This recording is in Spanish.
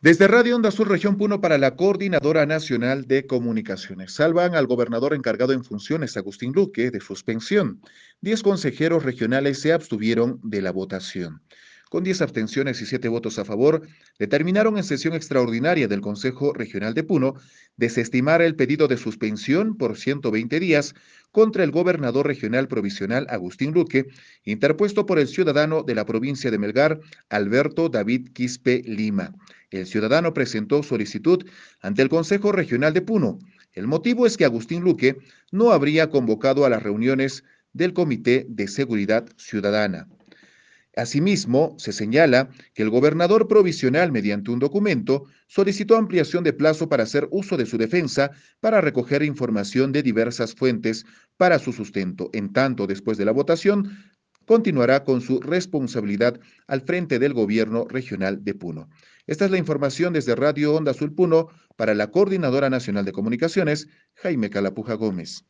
Desde Radio Onda Sur Región Puno para la Coordinadora Nacional de Comunicaciones. Salvan al gobernador encargado en funciones, Agustín Luque, de suspensión. Diez consejeros regionales se abstuvieron de la votación. Con diez abstenciones y siete votos a favor, determinaron en sesión extraordinaria del Consejo Regional de Puno desestimar el pedido de suspensión por 120 días contra el gobernador regional provisional Agustín Luque, interpuesto por el ciudadano de la provincia de Melgar, Alberto David Quispe Lima. El ciudadano presentó solicitud ante el Consejo Regional de Puno. El motivo es que Agustín Luque no habría convocado a las reuniones del Comité de Seguridad Ciudadana. Asimismo, se señala que el gobernador provisional, mediante un documento, solicitó ampliación de plazo para hacer uso de su defensa para recoger información de diversas fuentes para su sustento. En tanto, después de la votación, continuará con su responsabilidad al frente del gobierno regional de Puno. Esta es la información desde Radio Onda Azul Puno para la Coordinadora Nacional de Comunicaciones, Jaime Calapuja Gómez.